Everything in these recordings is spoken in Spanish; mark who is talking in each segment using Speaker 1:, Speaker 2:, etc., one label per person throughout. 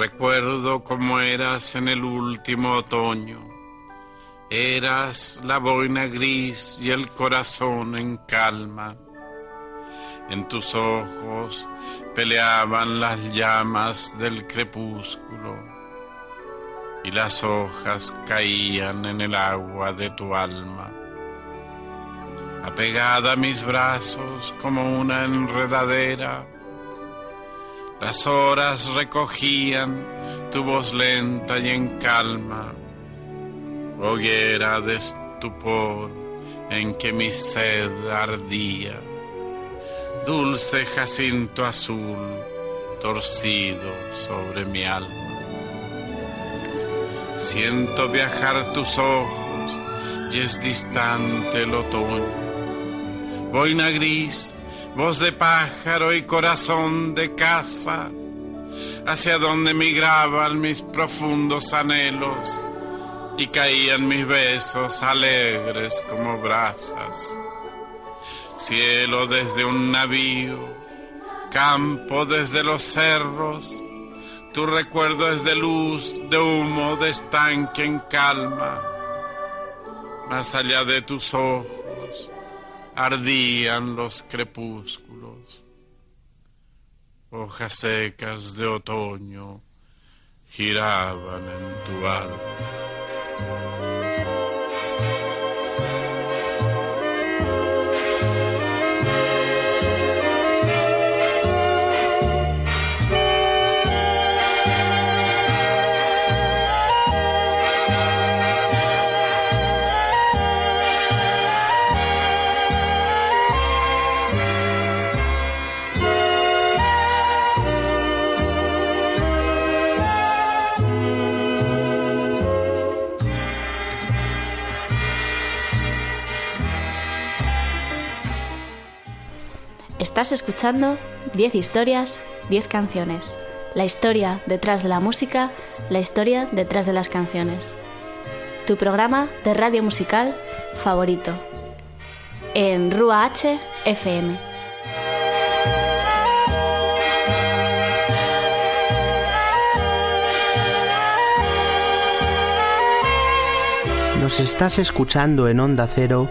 Speaker 1: Recuerdo como eras en el último otoño. Eras la boina gris y el corazón en calma. En tus ojos peleaban las llamas del crepúsculo y las hojas caían en el agua de tu alma. Apegada a mis brazos como una enredadera, las horas recogían tu voz lenta y en calma, hoguera de estupor en que mi sed ardía, dulce jacinto azul torcido sobre mi alma. Siento viajar tus ojos y es distante el otoño. Boina gris voz de pájaro y corazón de casa, hacia donde migraban mis profundos anhelos y caían mis besos alegres como brasas. Cielo desde un navío, campo desde los cerros, tu recuerdo es de luz, de humo, de estanque en calma. Más allá de tus ojos, ardían los crepúsculos, hojas secas de otoño giraban en tu alma.
Speaker 2: Estás escuchando 10 historias, 10 canciones. La historia detrás de la música, la historia detrás de las canciones. Tu programa de radio musical favorito. En Rua H FM.
Speaker 3: Nos estás escuchando en Onda Cero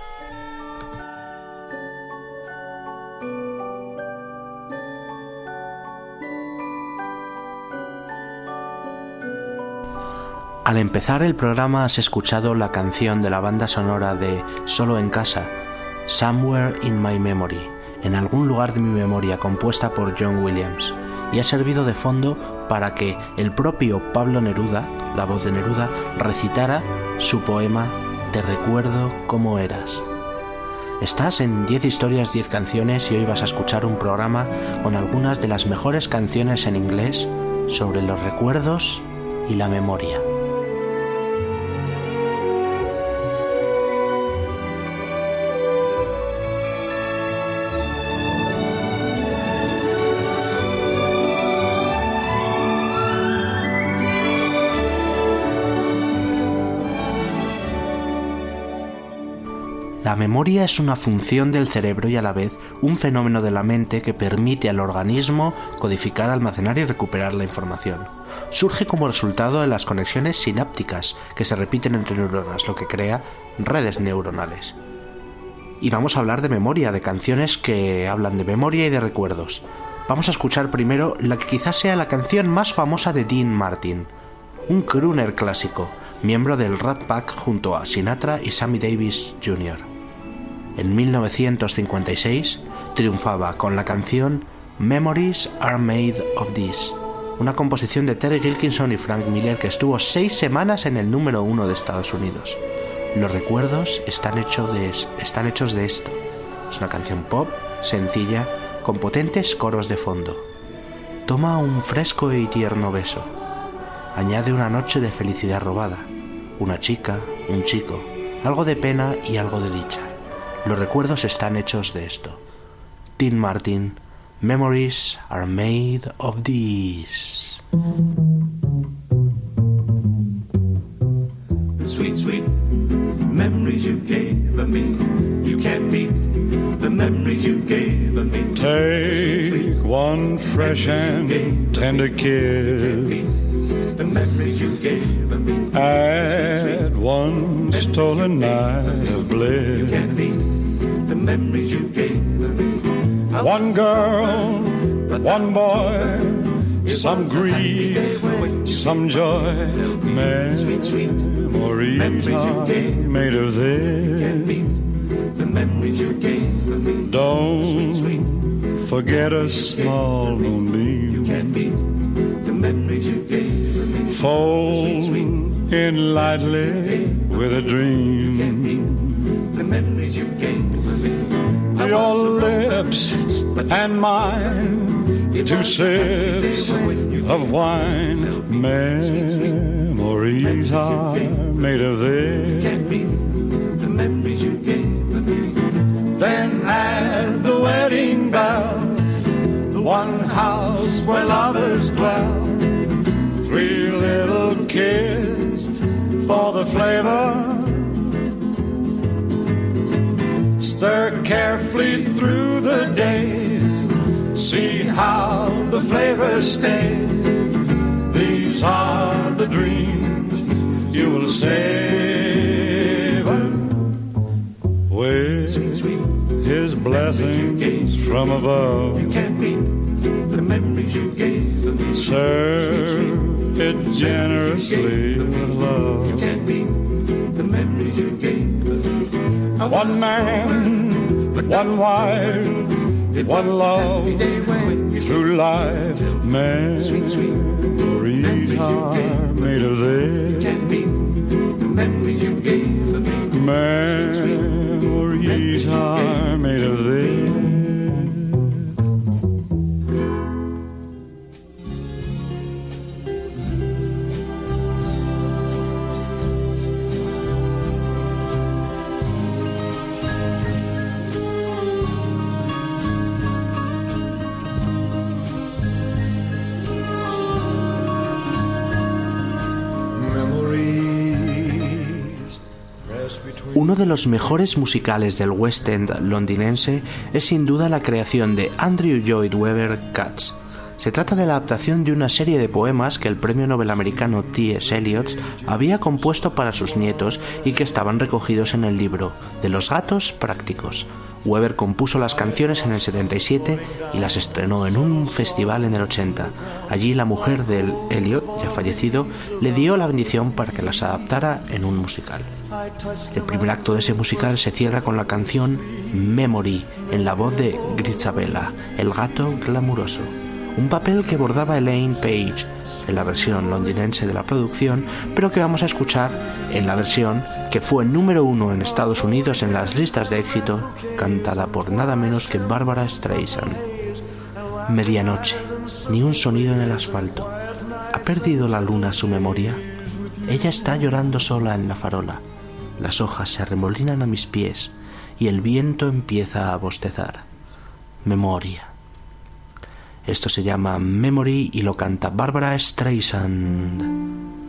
Speaker 3: Al empezar el programa has escuchado la canción de la banda sonora de Solo en casa, Somewhere in My Memory, en algún lugar de mi memoria, compuesta por John Williams, y ha servido de fondo para que el propio Pablo Neruda, la voz de Neruda, recitara su poema Te recuerdo cómo eras. Estás en 10 historias, 10 canciones y hoy vas a escuchar un programa con algunas de las mejores canciones en inglés sobre los recuerdos y la memoria. Memoria es una función del cerebro y a la vez un fenómeno de la mente que permite al organismo codificar, almacenar y recuperar la información. Surge como resultado de las conexiones sinápticas que se repiten entre neuronas, lo que crea redes neuronales. Y vamos a hablar de memoria, de canciones que hablan de memoria y de recuerdos. Vamos a escuchar primero la que quizás sea la canción más famosa de Dean Martin, un crooner clásico, miembro del Rat Pack junto a Sinatra y Sammy Davis Jr en 1956 triunfaba con la canción Memories Are Made of This, una composición de Terry Gilkinson y Frank Miller que estuvo seis semanas en el número uno de Estados Unidos. Los recuerdos están, hechos de esto. Es una canción pop, sencilla, con potentes coros de fondo. Toma un fresco y tierno beso. Añade una noche de felicidad robada una chica, un chico, algo de pena y algo de dicha. Los recuerdos están hechos de esto. Tim Martin, Memories are made of these.
Speaker 4: sweet, sweet memories you gave of me. You can't beat the memories you gave of me.
Speaker 5: Take one fresh and tender kiss.
Speaker 4: The memories you gave me.
Speaker 5: At one stolen night of bliss.
Speaker 4: The memories you gave.
Speaker 5: One girl, one boy, some grief, some joy.
Speaker 4: Sweet, sweet
Speaker 5: Memories are made of this.
Speaker 4: the memories you gave me.
Speaker 5: Don't forget a small moonbeam.
Speaker 4: Can't beat the memories you gave me.
Speaker 5: Fold in lightly with a dream.
Speaker 4: The memories you gave me.
Speaker 5: Your lips and mine, two sips of wine. Memories are made of this.
Speaker 4: The memories you gave me.
Speaker 5: Then at the wedding bells, the one house where lovers dwell. Three little kids for the flavor. Stir carefully through the days. See how the flavor stays. These are the dreams you will savor with his blessings from above.
Speaker 4: Can't beat the memories you gave me.
Speaker 5: Serve it generously with love. One man, but one wife, one love through life. Memories are made of this.
Speaker 4: Memories
Speaker 5: are made of this.
Speaker 3: De los mejores musicales del West End londinense es sin duda la creación de Andrew Lloyd Webber Cats. Se trata de la adaptación de una serie de poemas que el premio Nobel americano T.S. Eliot había compuesto para sus nietos y que estaban recogidos en el libro De los gatos prácticos. Weber compuso las canciones en el 77 y las estrenó en un festival en el 80. Allí la mujer del Eliot, ya fallecido, le dio la bendición para que las adaptara en un musical. El primer acto de ese musical se cierra con la canción Memory, en la voz de Grisabella, el gato glamuroso. Un papel que bordaba Elaine Page en la versión londinense de la producción, pero que vamos a escuchar en la versión que fue número uno en Estados Unidos en las listas de éxito, cantada por nada menos que Barbara Streisand. Medianoche, ni un sonido en el asfalto. ¿Ha perdido la luna su memoria? Ella está llorando sola en la farola. Las hojas se arremolinan a mis pies y el viento empieza a bostezar. Memoria. Esto se llama Memory y lo canta Barbara Streisand.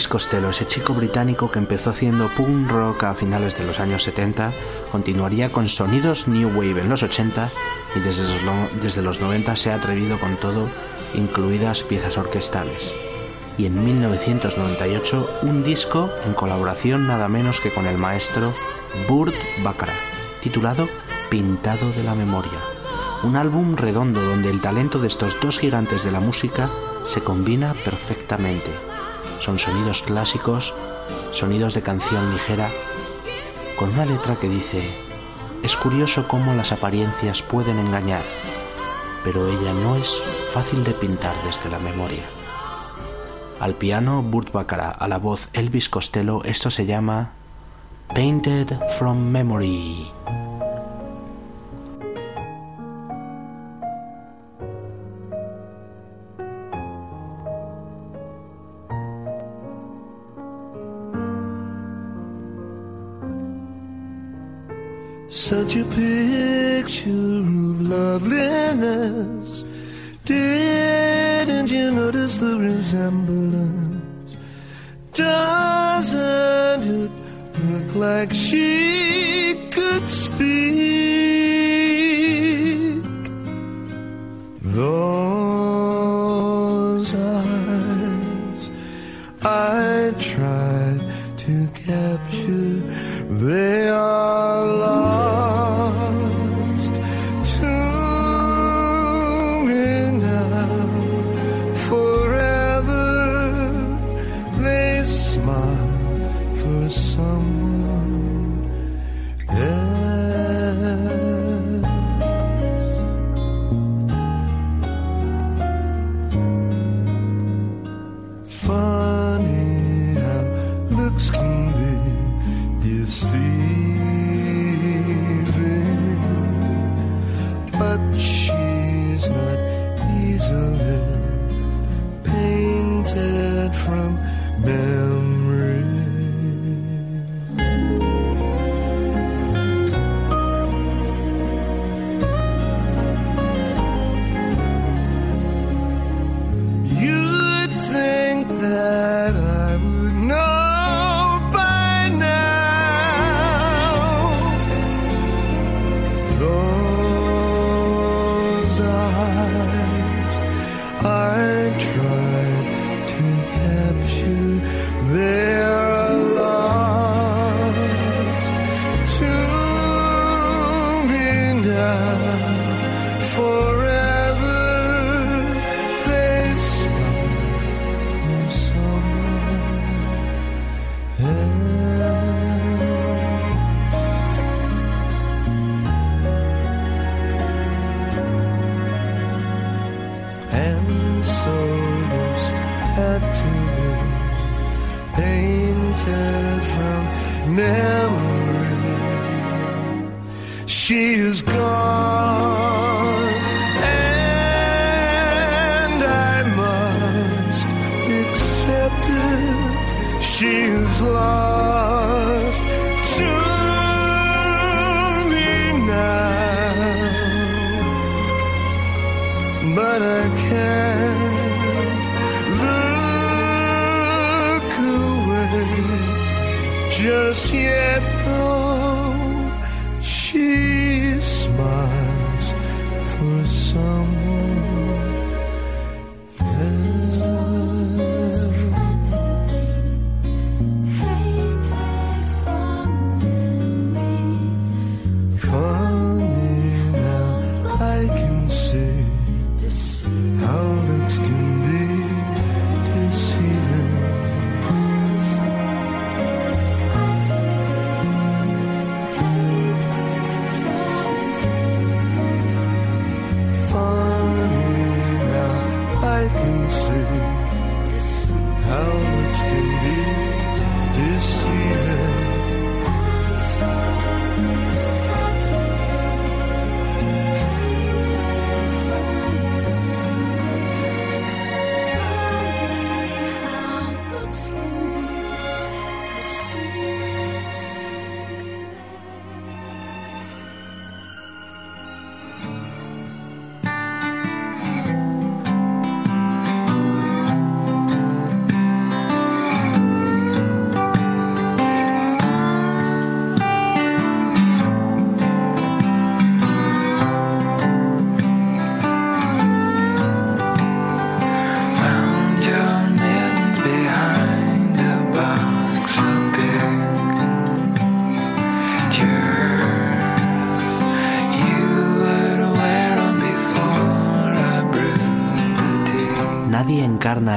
Speaker 3: Elvis Costello, ese chico británico que empezó haciendo punk rock a finales de los años 70, continuaría con sonidos New Wave en los 80 y desde los, desde los 90 se ha atrevido con todo, incluidas piezas orquestales. Y en 1998 un disco en colaboración nada menos que con el maestro Burt Bacharach, titulado Pintado de la Memoria. Un álbum redondo donde el talento de estos dos gigantes de la música se combina perfectamente. Son sonidos clásicos, sonidos de canción ligera, con una letra que dice, es curioso cómo las apariencias pueden engañar, pero ella no es fácil de pintar desde la memoria. Al piano Burt Bacharach, a la voz Elvis Costello, esto se llama Painted from Memory.
Speaker 6: Such a picture of loveliness. Didn't you notice the resemblance? Doesn't it look like she could speak? Those eyes I tried to capture, they are Lost to me now but I can't look away just yet.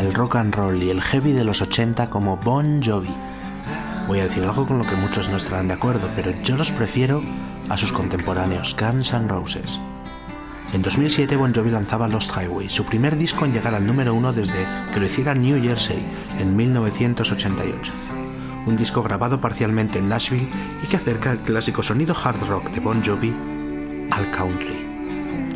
Speaker 3: El rock and roll y el heavy de los 80 como Bon Jovi. Voy a decir algo con lo que muchos no estarán de acuerdo, pero yo los prefiero a sus contemporáneos Guns N' Roses. En 2007 Bon Jovi lanzaba Lost Highway, su primer disco en llegar al número uno desde que lo hiciera New Jersey en 1988. Un disco grabado parcialmente en Nashville y que acerca el clásico sonido hard rock de Bon Jovi al country.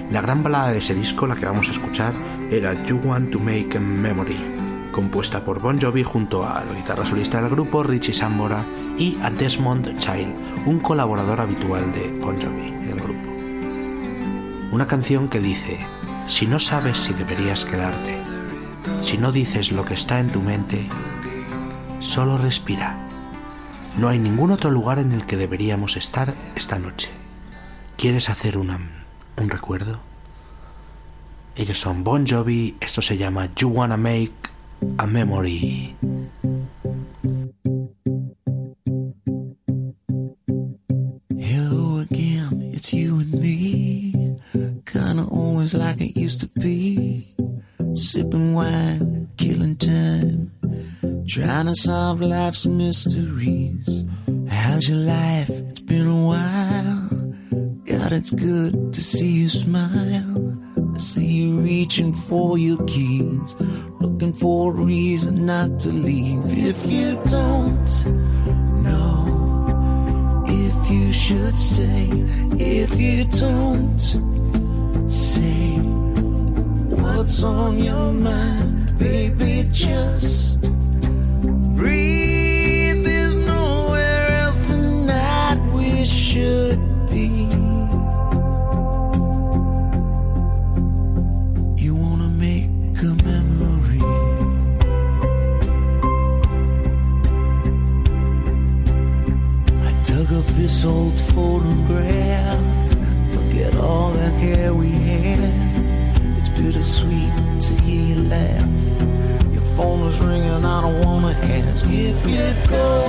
Speaker 3: La gran balada de ese disco, la que vamos a escuchar, era You Want to Make a Memory, compuesta por Bon Jovi junto al guitarra solista del grupo Richie Sambora y a Desmond Child, un colaborador habitual de Bon Jovi, el grupo. Una canción que dice, si no sabes si deberías quedarte, si no dices lo que está en tu mente, solo respira. No hay ningún otro lugar en el que deberíamos estar esta noche. ¿Quieres hacer una, un recuerdo? Ellos son Bon Jovi, esto se llama You Wanna Make a Memory.
Speaker 6: Hello again, it's you and me. Kinda always like it used to be. Sipping wine, killing time. Trying to solve life's mysteries. How's your life? It's been a while. God, it's good to see you smile. I see you reaching for your keys, looking for a reason not to leave. If you don't know, if you should stay, if you don't say what's on your mind, baby, just breathe. There's nowhere else tonight we should. This old photograph. Look at all the hair we had. It's bittersweet to hear you laugh. Your phone was ringing, I don't wanna ask if you go.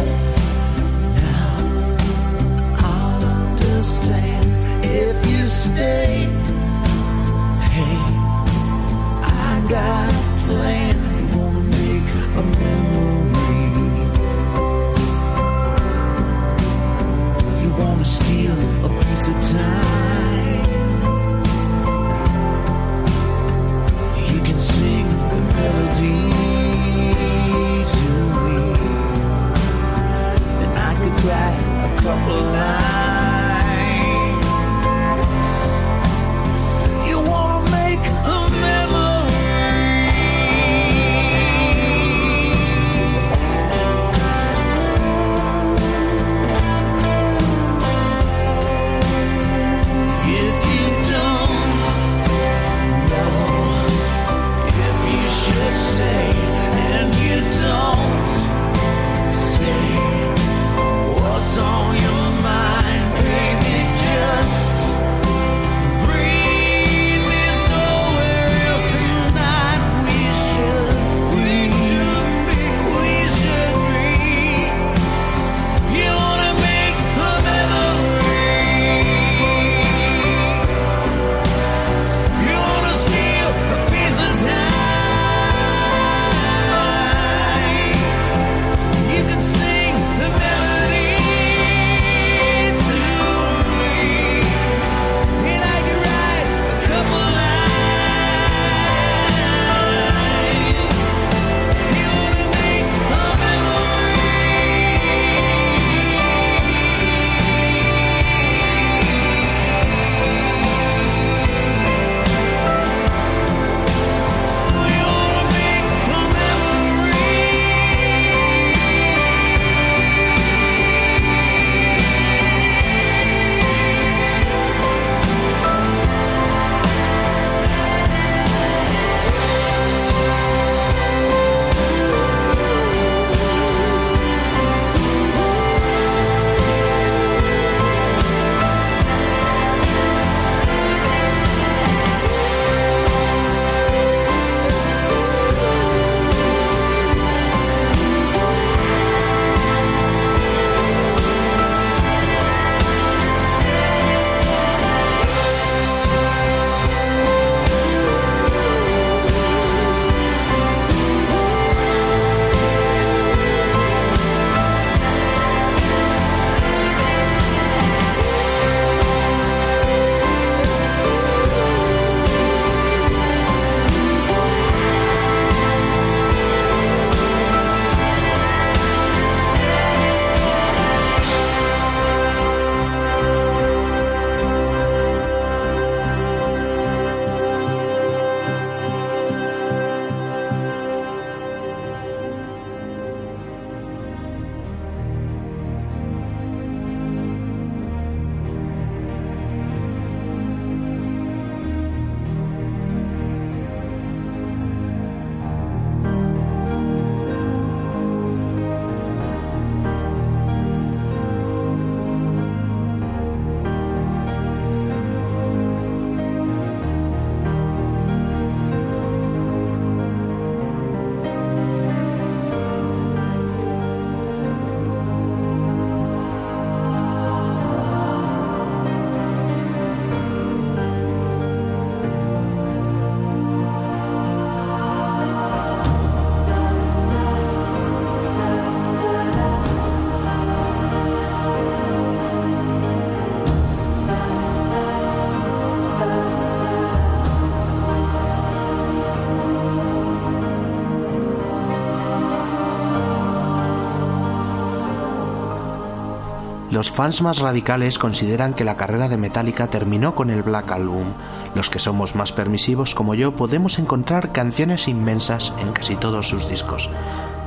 Speaker 3: Los fans más radicales consideran que la carrera de Metallica terminó con el Black Album. Los que somos más permisivos como yo podemos encontrar canciones inmensas en casi todos sus discos.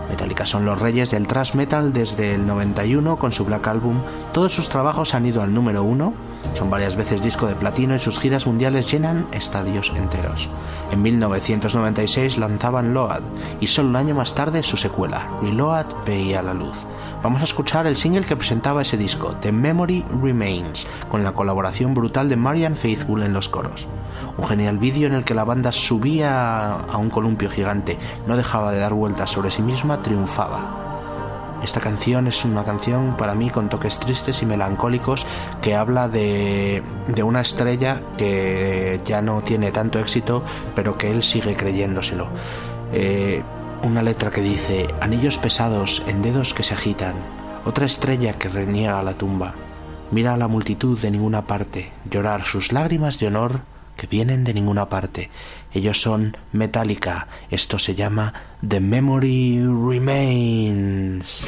Speaker 3: Metallica son los reyes del thrash metal desde el 91 con su Black Album. Todos sus trabajos han ido al número uno Son varias veces disco de platino y sus giras mundiales llenan estadios enteros. En 1996 lanzaban Load y solo un año más tarde su secuela, Reload, veía la luz. Vamos a escuchar el single que presentaba ese disco, The Memory Remains, con la colaboración brutal de Marian Faithfull en los coros. Un genial vídeo en el que la banda subía a un columpio gigante, no dejaba de dar vueltas sobre sí misma, triunfaba. Esta canción es una canción para mí con toques tristes y melancólicos que habla de, de una estrella que ya no tiene tanto éxito, pero que él sigue creyéndoselo. Eh, una letra que dice, anillos pesados en dedos que se agitan, otra estrella que reniega a la tumba. Mira a la multitud de ninguna parte, llorar sus lágrimas de honor que vienen de ninguna parte. Ellos son Metallica. Esto se llama The Memory Remains.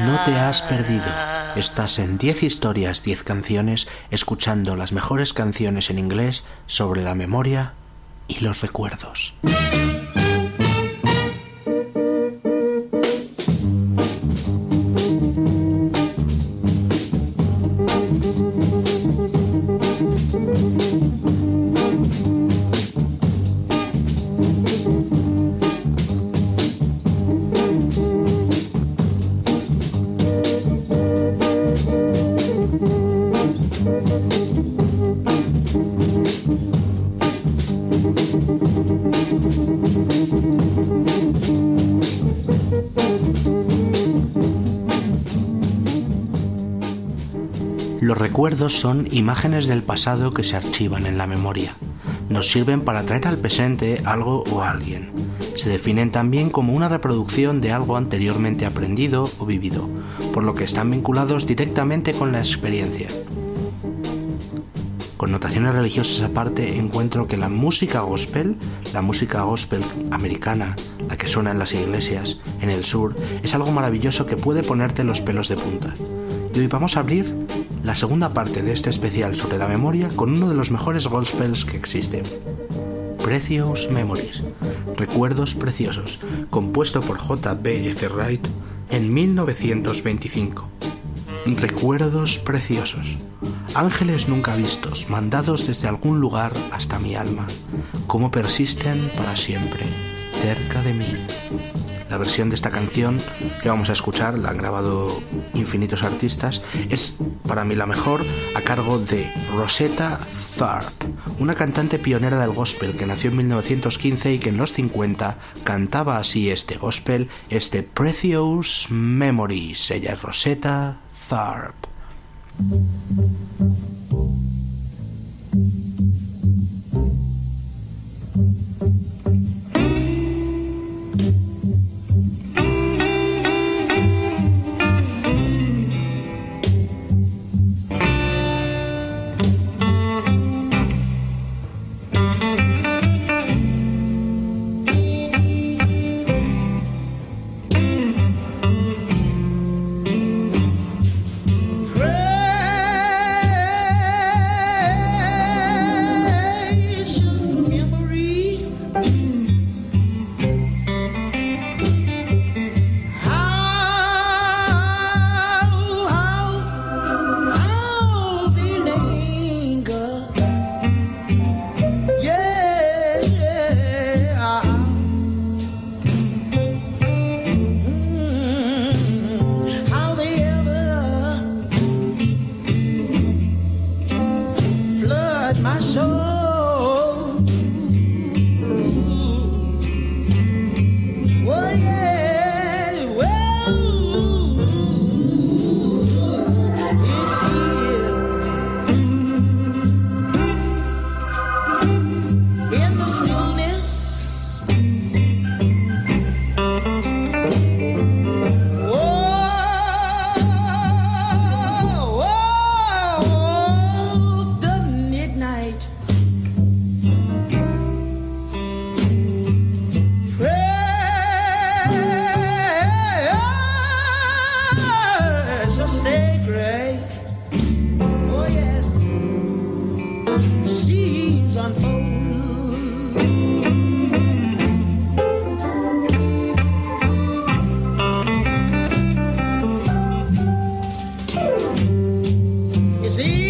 Speaker 3: No te has perdido. Estás en 10 historias, 10 canciones, escuchando las mejores canciones en inglés sobre la memoria y los recuerdos. Son imágenes del pasado que se archivan en la memoria. Nos sirven para traer al presente algo o alguien. Se definen también como una reproducción de algo anteriormente aprendido o vivido, por lo que están vinculados directamente con la experiencia. Connotaciones religiosas aparte, encuentro que la música gospel, la música gospel americana, la que suena en las iglesias, en el sur, es algo maravilloso que puede ponerte los pelos de punta. Y hoy vamos a abrir la segunda parte de este especial sobre la memoria con uno de los mejores gospels que existen. Precious Memories, Recuerdos Preciosos, compuesto por J.B.F. Wright en 1925. Recuerdos preciosos. Ángeles nunca vistos, mandados desde algún lugar hasta mi alma, cómo persisten para siempre, cerca de mí. La versión de esta canción que vamos a escuchar, la han grabado infinitos artistas, es para mí la mejor a cargo de Rosetta Tharpe, una cantante pionera del gospel que nació en 1915 y que en los 50 cantaba así este gospel, este Precious Memories. Ella es Rosetta Tharpe.
Speaker 7: It's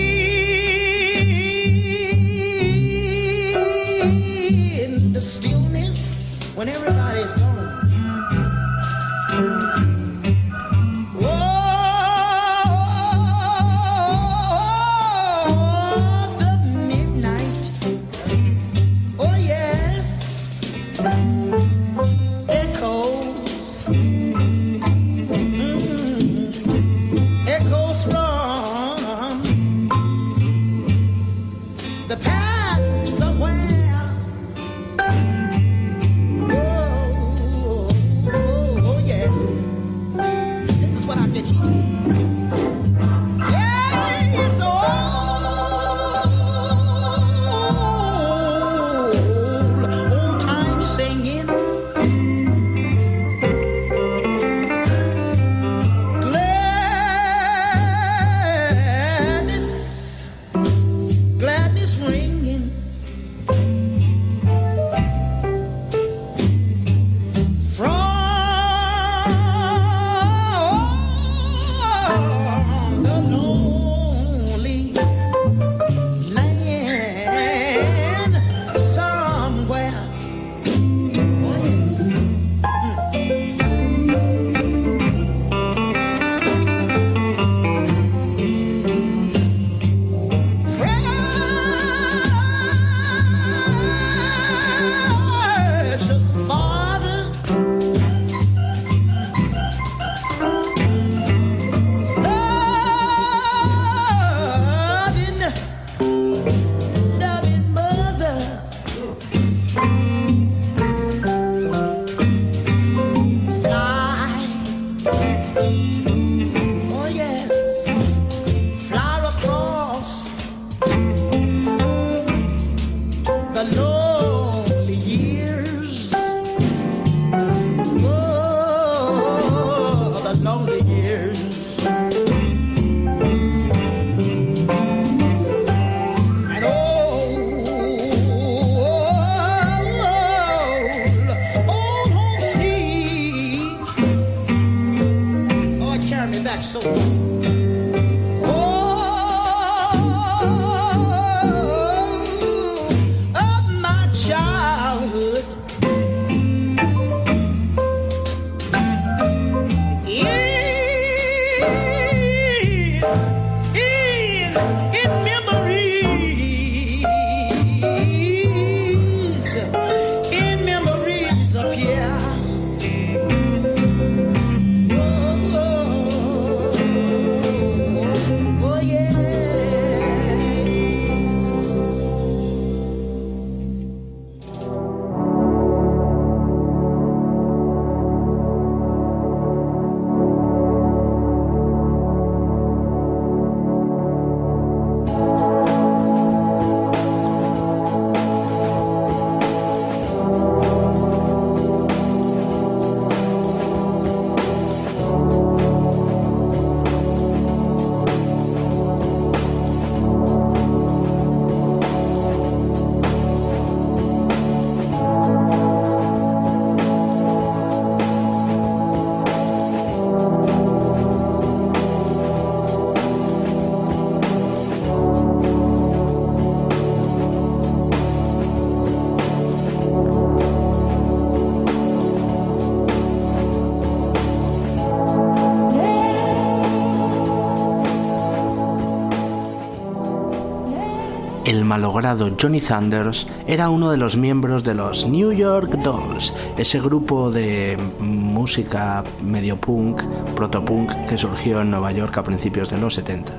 Speaker 3: malogrado Johnny Thunders era uno de los miembros de los New York Dolls, ese grupo de música medio punk, protopunk que surgió en Nueva York a principios de los 70.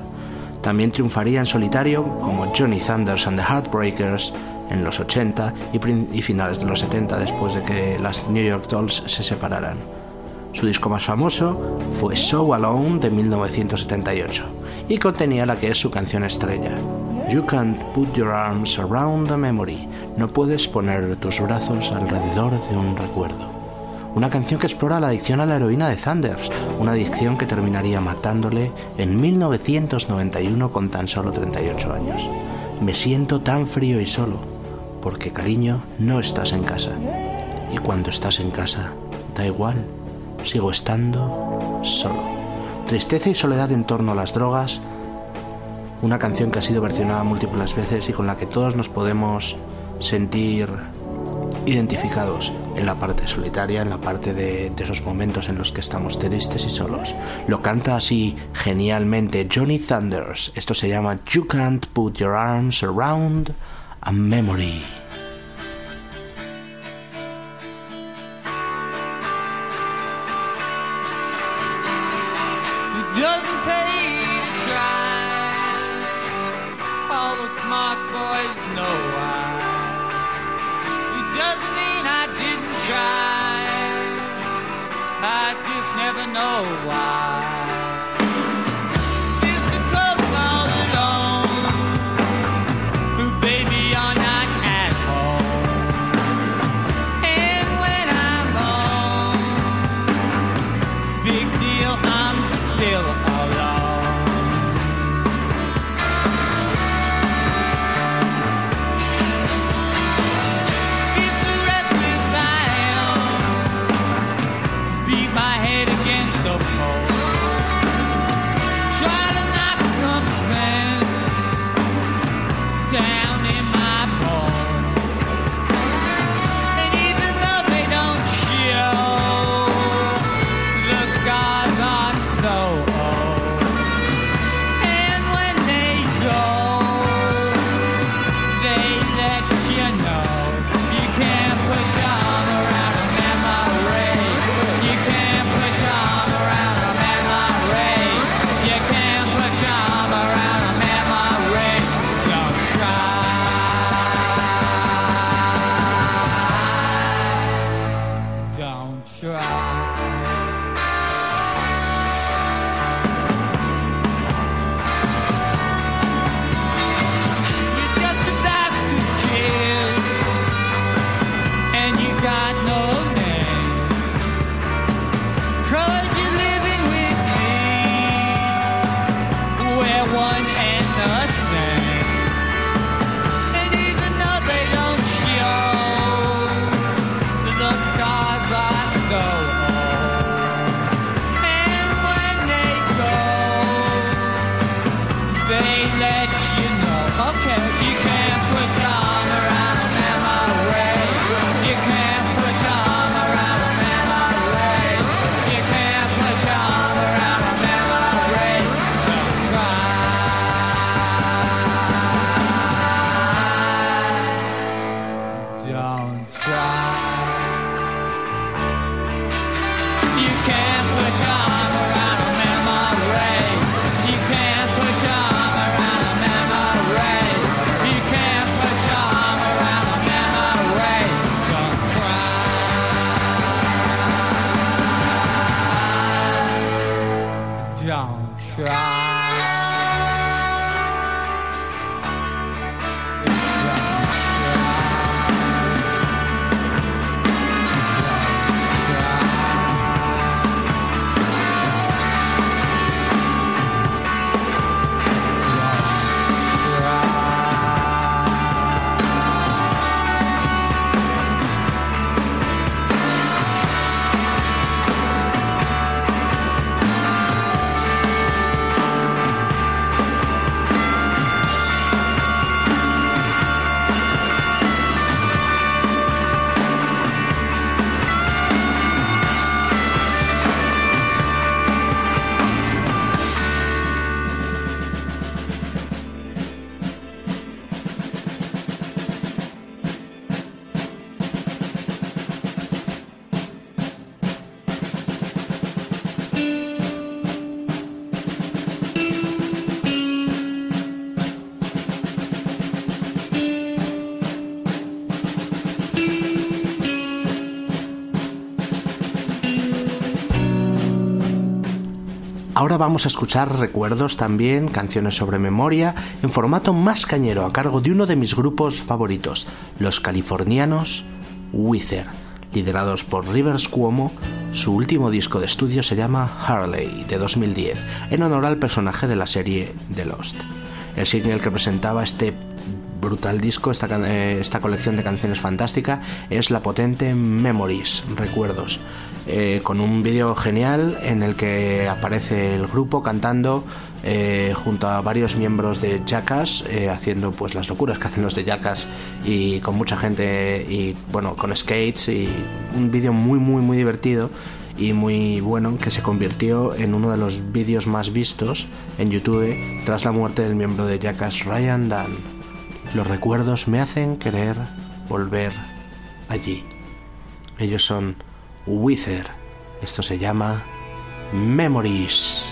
Speaker 3: También triunfaría en solitario como Johnny Thunders and the Heartbreakers en los 80 y, y finales de los 70 después de que las New York Dolls se separaran. Su disco más famoso fue So Alone de 1978 y contenía la que es su canción estrella, You Can't Put Your Arms Around a Memory, no puedes poner tus brazos alrededor de un recuerdo. Una canción que explora la adicción a la heroína de Thunders, una adicción que terminaría matándole en 1991 con tan solo 38 años. Me siento tan frío y solo, porque cariño, no estás en casa. Y cuando estás en casa, da igual, sigo estando solo. Tristeza y soledad en torno a las drogas, una canción que ha sido versionada múltiples veces y con la que todos nos podemos sentir identificados en la parte solitaria, en la parte de, esos momentos en los que estamos tristes y solos. Lo canta así genialmente Johnny Thunders. Esto se llama You Can't Put Your Arms Around a Memory. Tchau. Vamos a escuchar recuerdos también, canciones sobre memoria, en formato más cañero a cargo de uno de mis grupos favoritos, los californianos Wither. Liderados por Rivers Cuomo, su último disco de estudio se llama Harley de 2010, en honor al personaje de la serie The Lost. El single que presentaba este brutal disco, esta, eh, esta colección de canciones fantástica, es la potente Memories, Recuerdos, eh, con un vídeo genial en el que aparece el grupo cantando eh, junto a varios miembros de Jackass, eh, haciendo pues las locuras que hacen los de Jackass y con mucha gente y bueno, con skates y un vídeo muy muy muy divertido y muy bueno que se convirtió en uno de los vídeos más vistos en YouTube tras la muerte del miembro de Jackass Ryan Dunn. Los recuerdos me hacen querer volver allí. Ellos son Wither. Esto se llama Memories.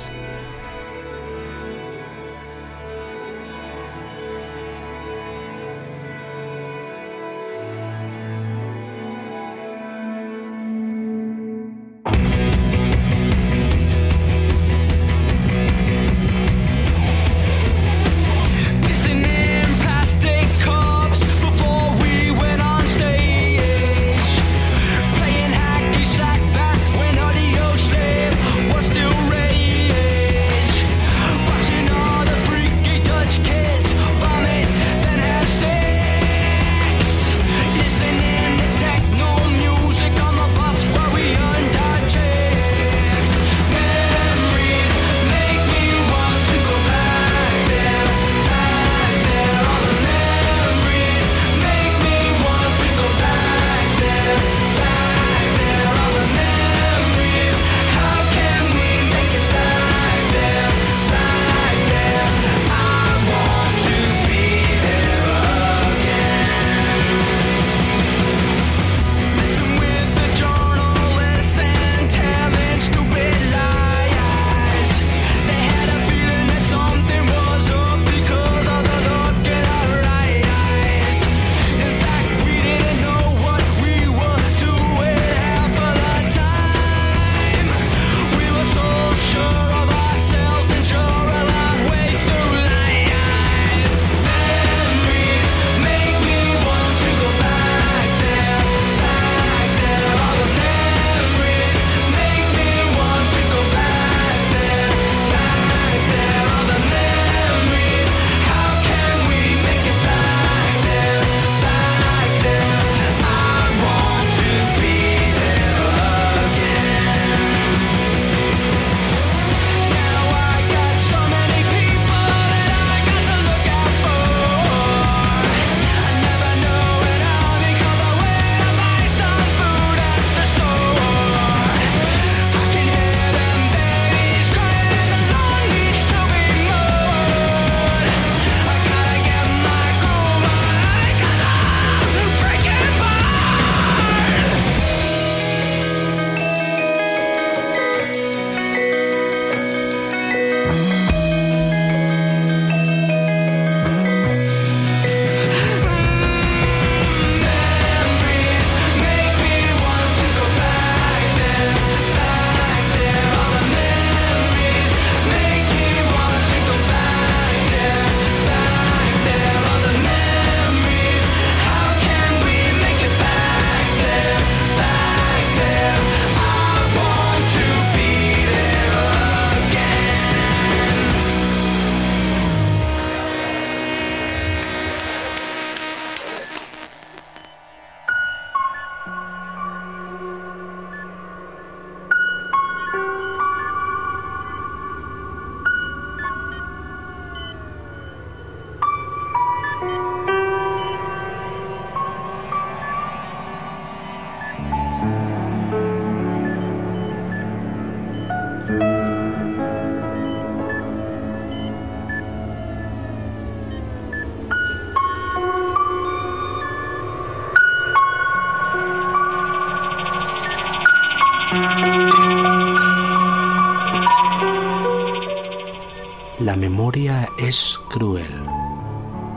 Speaker 3: Es cruel.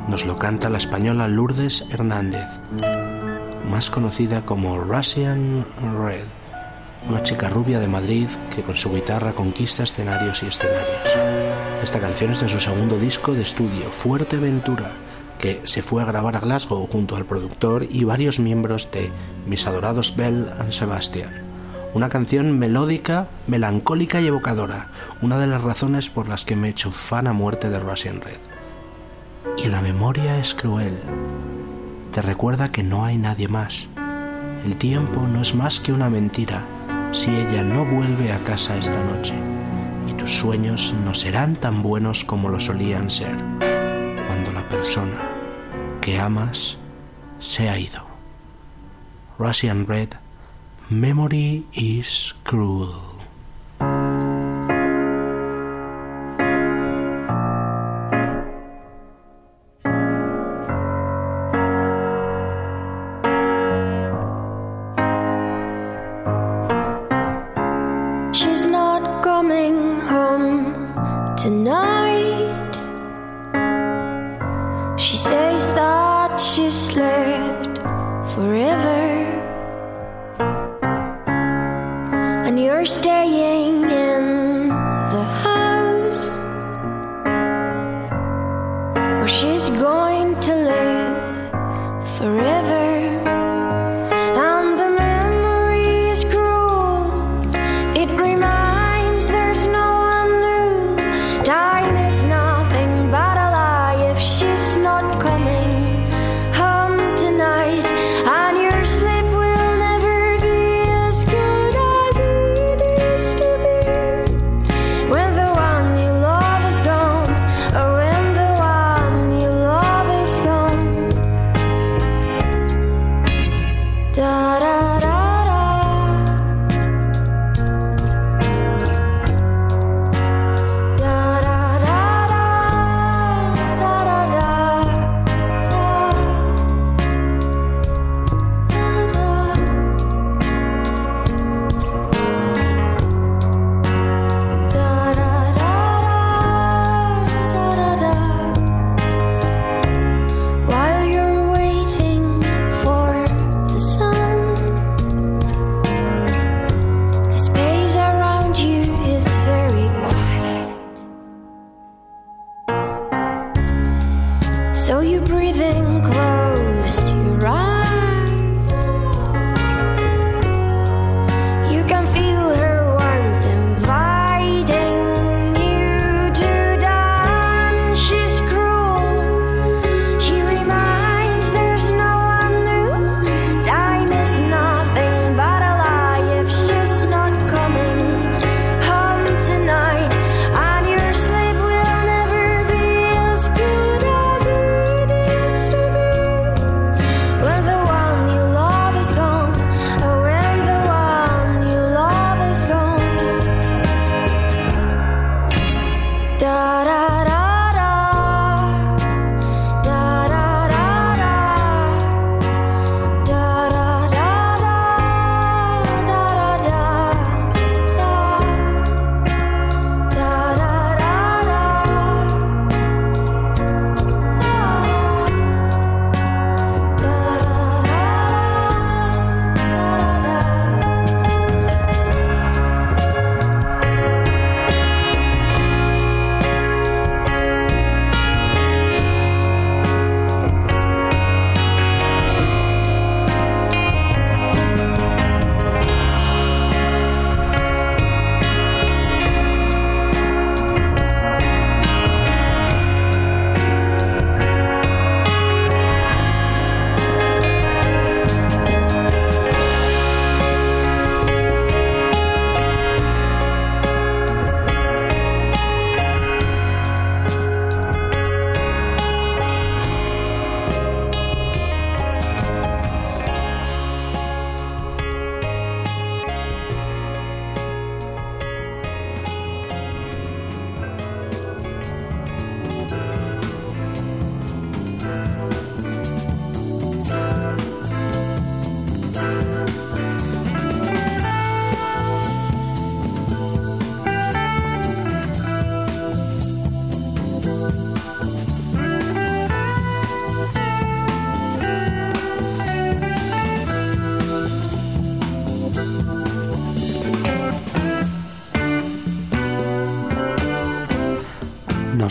Speaker 3: Nos lo canta la española Lourdes Hernández, más conocida como Russian Red, una chica rubia de Madrid que con su guitarra conquista escenarios y escenarios. Esta canción es de su segundo disco de estudio, Fuerteventura, que se fue a grabar a Glasgow junto al productor y varios miembros de Mis adorados Bell and Sebastian. Una canción melódica, melancólica y evocadora, una de las razones por las que me he hecho fan a muerte de Russian Red. Y la memoria es cruel. Te recuerda que no hay nadie más. El tiempo no es más que una mentira si ella no vuelve a casa esta noche. Y tus sueños no serán tan buenos como lo solían ser cuando la persona que amas se ha ido. Russian Red Memory is cruel.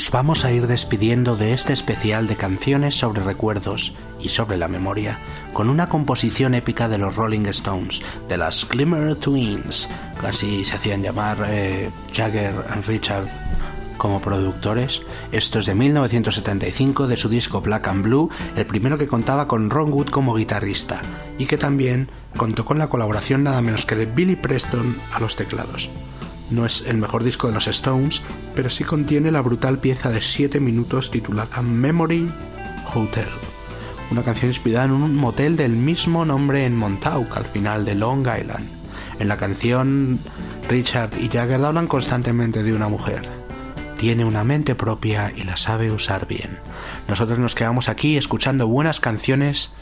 Speaker 8: Nos vamos a ir despidiendo de este especial de canciones sobre recuerdos y sobre la memoria con una composición épica de los Rolling Stones, de las Glimmer Twins, casi se hacían llamar eh, Jagger and Richard como productores. Esto es de 1975 de su disco Black and Blue, el primero que contaba con Ron Wood como guitarrista y que también contó con la colaboración nada menos que de Billy Preston a los teclados. No es el mejor disco de los Stones, pero sí contiene la brutal pieza de 7 minutos titulada Memory Hotel, una canción inspirada en un motel del mismo nombre en Montauk, al final de Long Island. En la canción, Richard y Jagger hablan constantemente de una mujer. Tiene una mente propia y la sabe usar bien. Nosotros nos quedamos aquí escuchando buenas canciones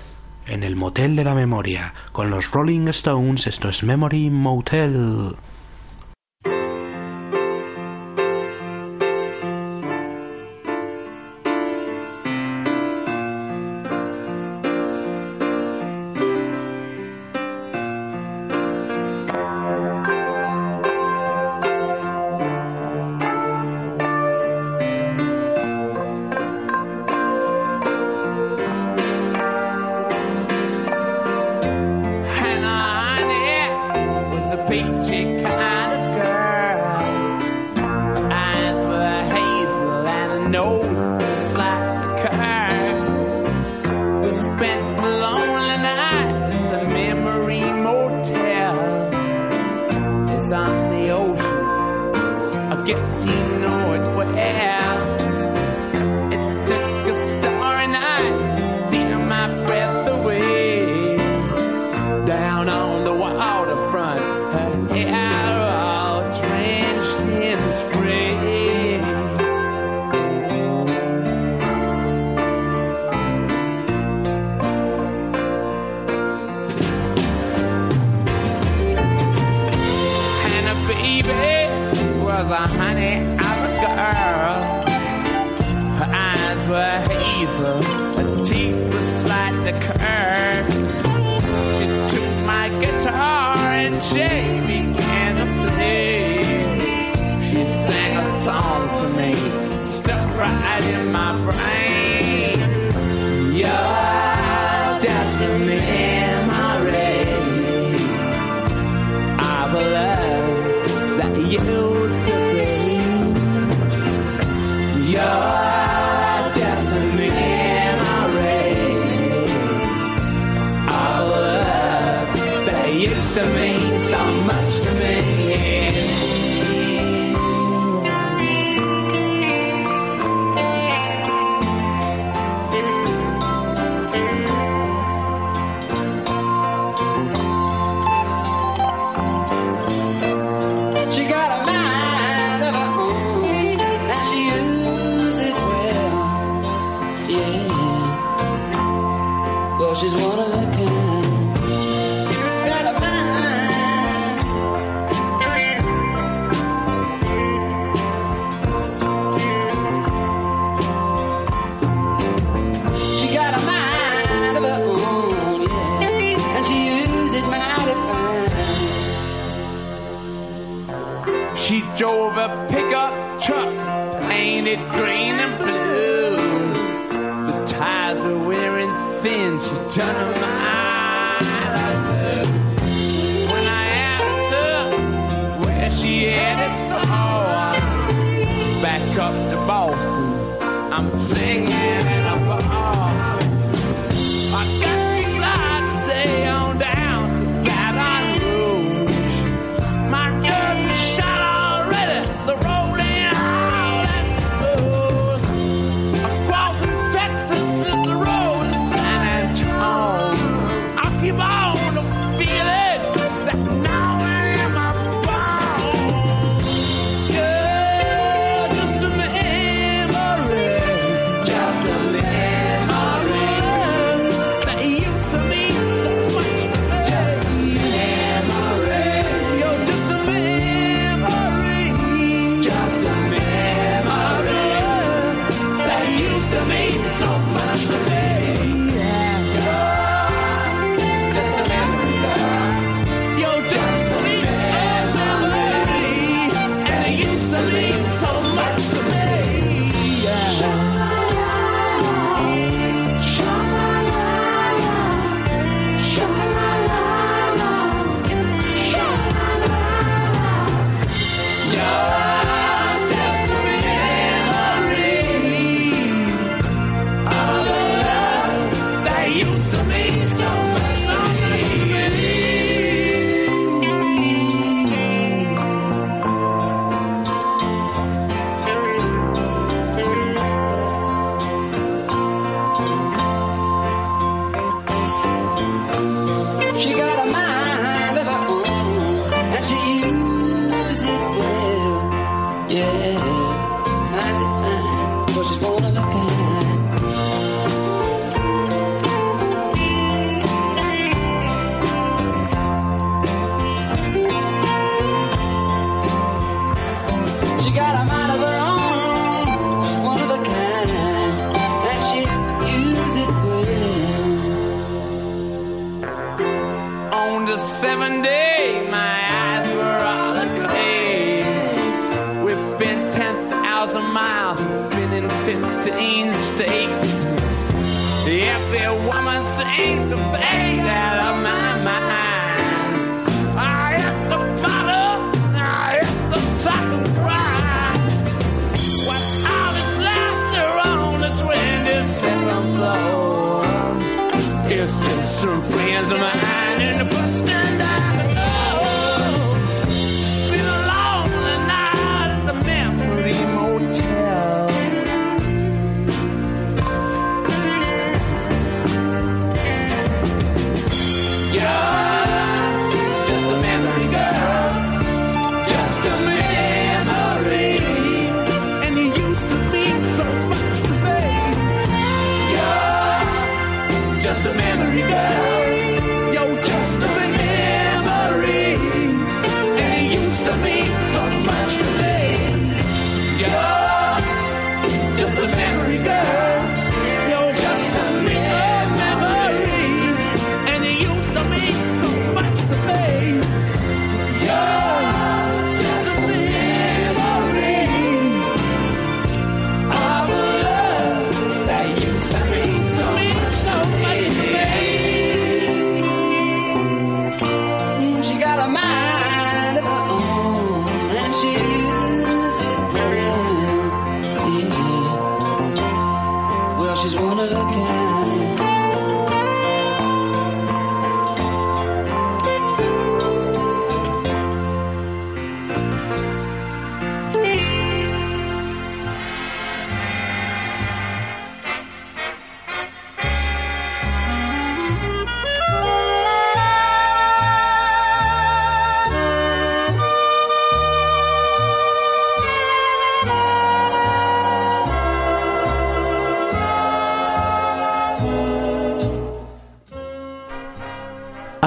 Speaker 8: en el motel de la memoria con los Rolling Stones. Esto es Memory Motel.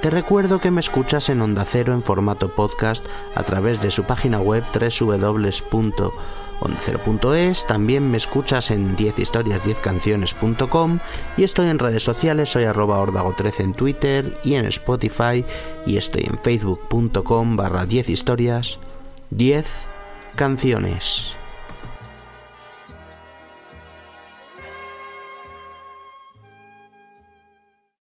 Speaker 3: Te recuerdo que me escuchas en Onda Cero en formato podcast a través de su página web www.ondacero.es, también me escuchas en 10historias10canciones.com y estoy en redes sociales, soy arroba ordago13 en Twitter y en Spotify y estoy en facebook.com barra 10historias 10 canciones.